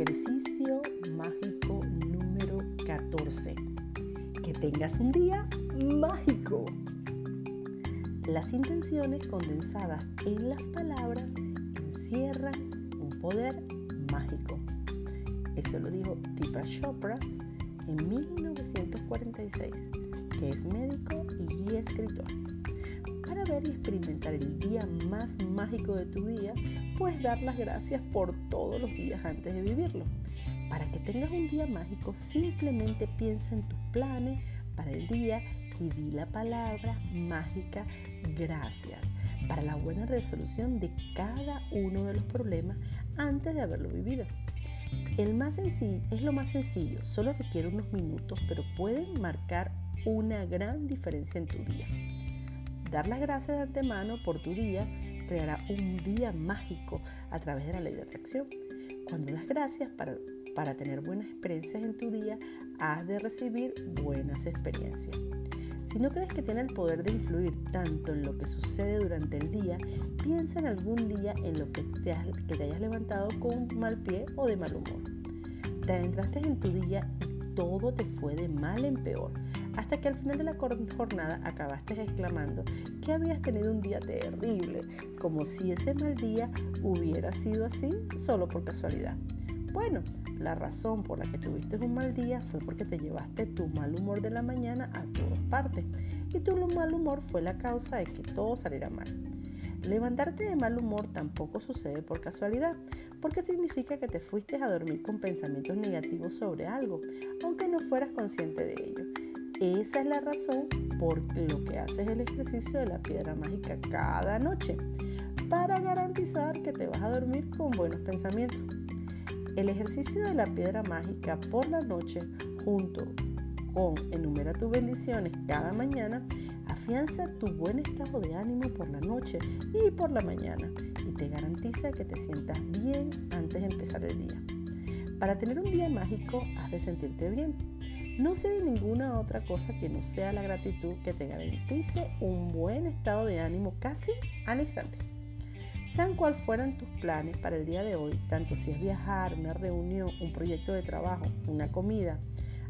Ejercicio mágico número 14. Que tengas un día mágico. Las intenciones condensadas en las palabras encierran un poder mágico. Eso lo dijo Deepak Chopra en 1946, que es médico y escritor. Para ver y experimentar el día más mágico de tu día, puedes dar las gracias por todos los días antes de vivirlo. Para que tengas un día mágico, simplemente piensa en tus planes para el día y di la palabra mágica gracias para la buena resolución de cada uno de los problemas antes de haberlo vivido. El más sencillo es lo más sencillo, solo requiere unos minutos, pero puede marcar una gran diferencia en tu día. Dar las gracias de antemano por tu día creará un día mágico a través de la ley de atracción. Cuando das gracias para, para tener buenas experiencias en tu día, has de recibir buenas experiencias. Si no crees que tiene el poder de influir tanto en lo que sucede durante el día, piensa en algún día en lo que te, que te hayas levantado con mal pie o de mal humor. Te adentraste en tu día y todo te fue de mal en peor, hasta que al final de la jornada acabaste exclamando que habías tenido un día terrible, como si ese mal día hubiera sido así solo por casualidad. Bueno, la razón por la que tuviste un mal día fue porque te llevaste tu mal humor de la mañana a todas partes y tu mal humor fue la causa de que todo saliera mal. Levantarte de mal humor tampoco sucede por casualidad, porque significa que te fuiste a dormir con pensamientos negativos sobre algo, aunque no fueras consciente de ello. Esa es la razón por lo que haces el ejercicio de la piedra mágica cada noche, para garantizar que te vas a dormir con buenos pensamientos. El ejercicio de la piedra mágica por la noche junto con enumera tus bendiciones cada mañana afianza tu buen estado de ánimo por la noche y por la mañana y te garantiza que te sientas bien antes de empezar el día. Para tener un día mágico has de sentirte bien. No sé de ninguna otra cosa que no sea la gratitud que te garantice un buen estado de ánimo casi al instante. Sean cual fueran tus planes para el día de hoy, tanto si es viajar, una reunión, un proyecto de trabajo, una comida,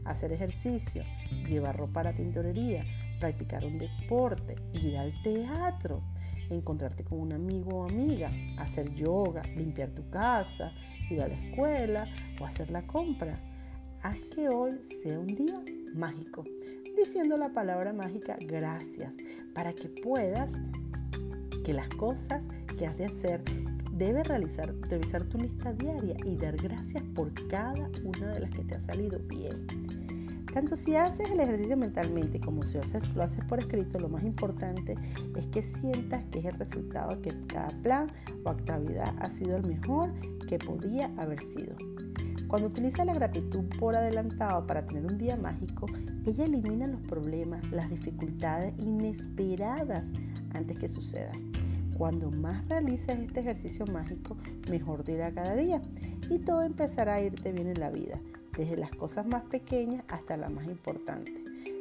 hacer ejercicio, llevar ropa a la tintorería, practicar un deporte, ir al teatro, encontrarte con un amigo o amiga, hacer yoga, limpiar tu casa, ir a la escuela o hacer la compra. Haz que hoy sea un día mágico, diciendo la palabra mágica gracias, para que puedas que las cosas que has de hacer, debes realizar, revisar tu lista diaria y dar gracias por cada una de las que te ha salido bien. Tanto si haces el ejercicio mentalmente como si lo haces por escrito, lo más importante es que sientas que es el resultado que cada plan o actividad ha sido el mejor que podía haber sido. Cuando utilizas la gratitud por adelantado para tener un día mágico, ella elimina los problemas, las dificultades inesperadas antes que sucedan. Cuando más realices este ejercicio mágico, mejor te irá cada día y todo empezará a irte bien en la vida, desde las cosas más pequeñas hasta las más importantes.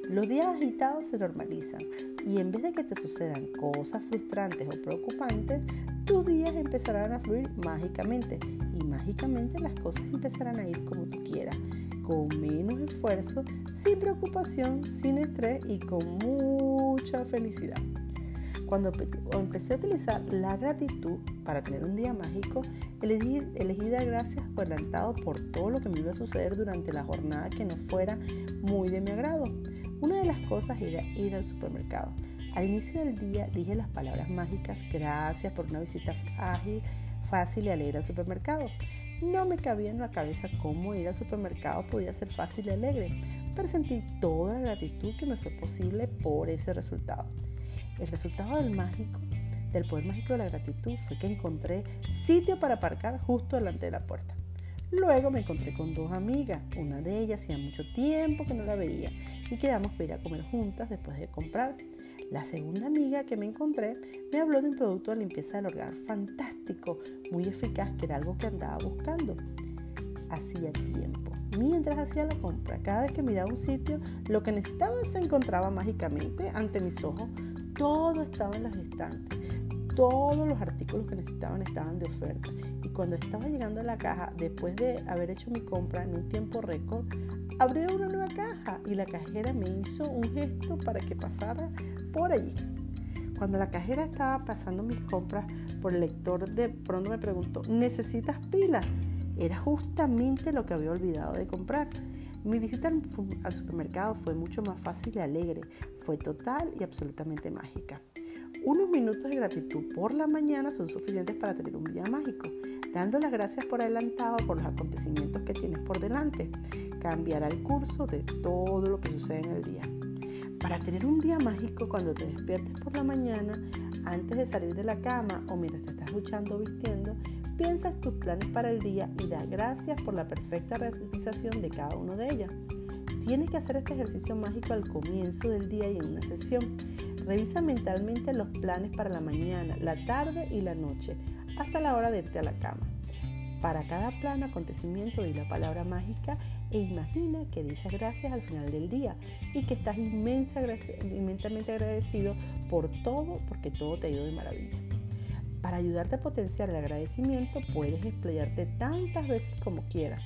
Los días agitados se normalizan y en vez de que te sucedan cosas frustrantes o preocupantes, tus días empezarán a fluir mágicamente y mágicamente las cosas empezarán a ir como tú quieras, con menos esfuerzo, sin preocupación, sin estrés y con mucha felicidad. Cuando empecé a utilizar la gratitud para tener un día mágico, elegí, elegí dar gracias por adelantado por todo lo que me iba a suceder durante la jornada que no fuera muy de mi agrado. Una de las cosas era ir al supermercado. Al inicio del día dije las palabras mágicas, gracias por una visita ágil, fácil y alegre al supermercado. No me cabía en la cabeza cómo ir al supermercado podía ser fácil y alegre, pero sentí toda la gratitud que me fue posible por ese resultado. El resultado del mágico, del poder mágico de la gratitud fue que encontré sitio para aparcar justo delante de la puerta. Luego me encontré con dos amigas, una de ellas hacía mucho tiempo que no la veía y quedamos para ir a comer juntas después de comprar. La segunda amiga que me encontré me habló de un producto de limpieza del hogar fantástico, muy eficaz, que era algo que andaba buscando. Hacía tiempo. Mientras hacía la compra, cada vez que miraba un sitio, lo que necesitaba se encontraba mágicamente ante mis ojos todo estaba en los estantes. Todos los artículos que necesitaban estaban de oferta. Y cuando estaba llegando a la caja, después de haber hecho mi compra en un tiempo récord, abrió una nueva caja y la cajera me hizo un gesto para que pasara por allí. Cuando la cajera estaba pasando mis compras por el lector, de pronto me preguntó, ¿necesitas pilas? Era justamente lo que había olvidado de comprar. Mi visita al supermercado fue mucho más fácil y alegre. Fue total y absolutamente mágica. Unos minutos de gratitud por la mañana son suficientes para tener un día mágico, dando las gracias por adelantado por los acontecimientos que tienes por delante. Cambiará el curso de todo lo que sucede en el día. Para tener un día mágico cuando te despiertes por la mañana, antes de salir de la cama o mientras te estás duchando o vistiendo, piensa tus planes para el día y da gracias por la perfecta realización de cada uno de ellos. Tienes que hacer este ejercicio mágico al comienzo del día y en una sesión. Revisa mentalmente los planes para la mañana, la tarde y la noche, hasta la hora de irte a la cama. Para cada plan acontecimiento di la palabra mágica e imagina que dices gracias al final del día y que estás inmensamente agradecido por todo porque todo te ha ido de maravilla. Para ayudarte a potenciar el agradecimiento puedes explayarte tantas veces como quieras.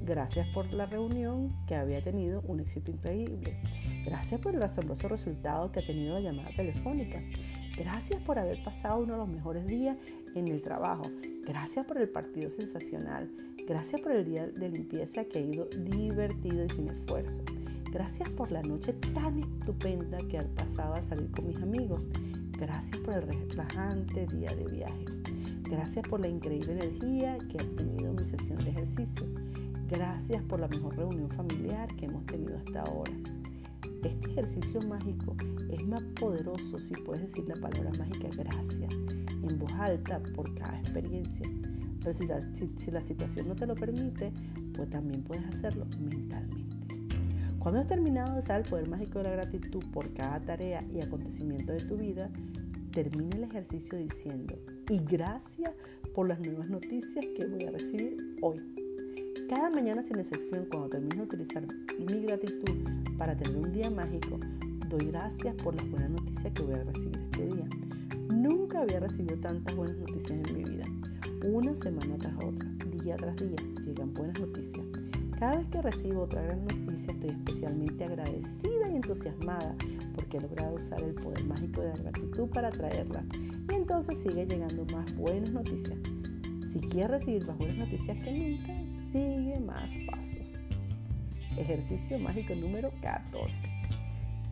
Gracias por la reunión que había tenido un éxito increíble. Gracias por el asombroso resultado que ha tenido la llamada telefónica. Gracias por haber pasado uno de los mejores días en el trabajo. Gracias por el partido sensacional. Gracias por el día de limpieza que ha ido divertido y sin esfuerzo. Gracias por la noche tan estupenda que han pasado al salir con mis amigos. Gracias por el relajante día de viaje. Gracias por la increíble energía que ha tenido mi sesión de ejercicio. Gracias por la mejor reunión familiar que hemos tenido hasta ahora. Este ejercicio mágico es más poderoso si puedes decir la palabra mágica gracias en voz alta por cada experiencia. Pero si la, si, la situación no te lo permite, pues también puedes hacerlo mentalmente. Cuando has terminado de usar el poder mágico de la gratitud por cada tarea y acontecimiento de tu vida, termina el ejercicio diciendo, y gracias por las nuevas noticias que voy a recibir hoy. Cada mañana sin excepción, cuando termino de utilizar mi gratitud para tener un día mágico, doy gracias por las buenas noticias que voy a recibir este día. Nunca había recibido tantas buenas noticias en mi vida. Una semana tras otra, día tras día, llegan buenas noticias. Cada vez que recibo otra gran noticia estoy especialmente agradecida y entusiasmada porque he logrado usar el poder mágico de la gratitud para traerla. Y entonces sigue llegando más buenas noticias. Si quieres recibir buenas noticias que nunca, sigue más pasos. Ejercicio mágico número 14.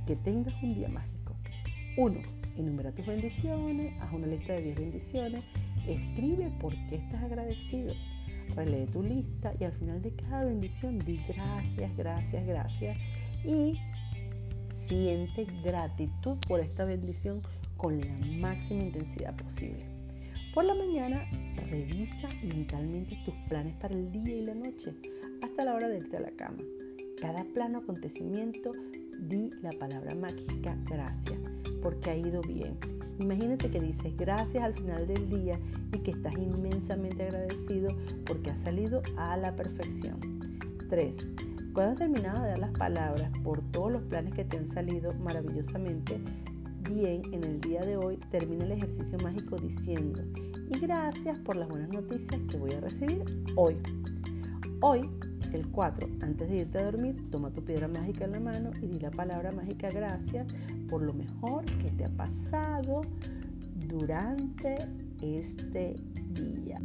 Que tengas un día mágico. 1 Enumera tus bendiciones, haz una lista de 10 bendiciones, escribe por qué estás agradecido, relee tu lista y al final de cada bendición di gracias, gracias, gracias y siente gratitud por esta bendición con la máxima intensidad posible. Por la mañana, revisa mentalmente tus planes para el día y la noche hasta la hora de irte a la cama. Cada plano acontecimiento di la palabra mágica gracias, porque ha ido bien. Imagínate que dices gracias al final del día y que estás inmensamente agradecido porque ha salido a la perfección. 3. Cuando has terminado de dar las palabras por todos los planes que te han salido maravillosamente bien en el día de hoy, termina el ejercicio mágico diciendo, y gracias por las buenas noticias que voy a recibir hoy. Hoy el 4. Antes de irte a dormir, toma tu piedra mágica en la mano y di la palabra mágica gracias por lo mejor que te ha pasado durante este día.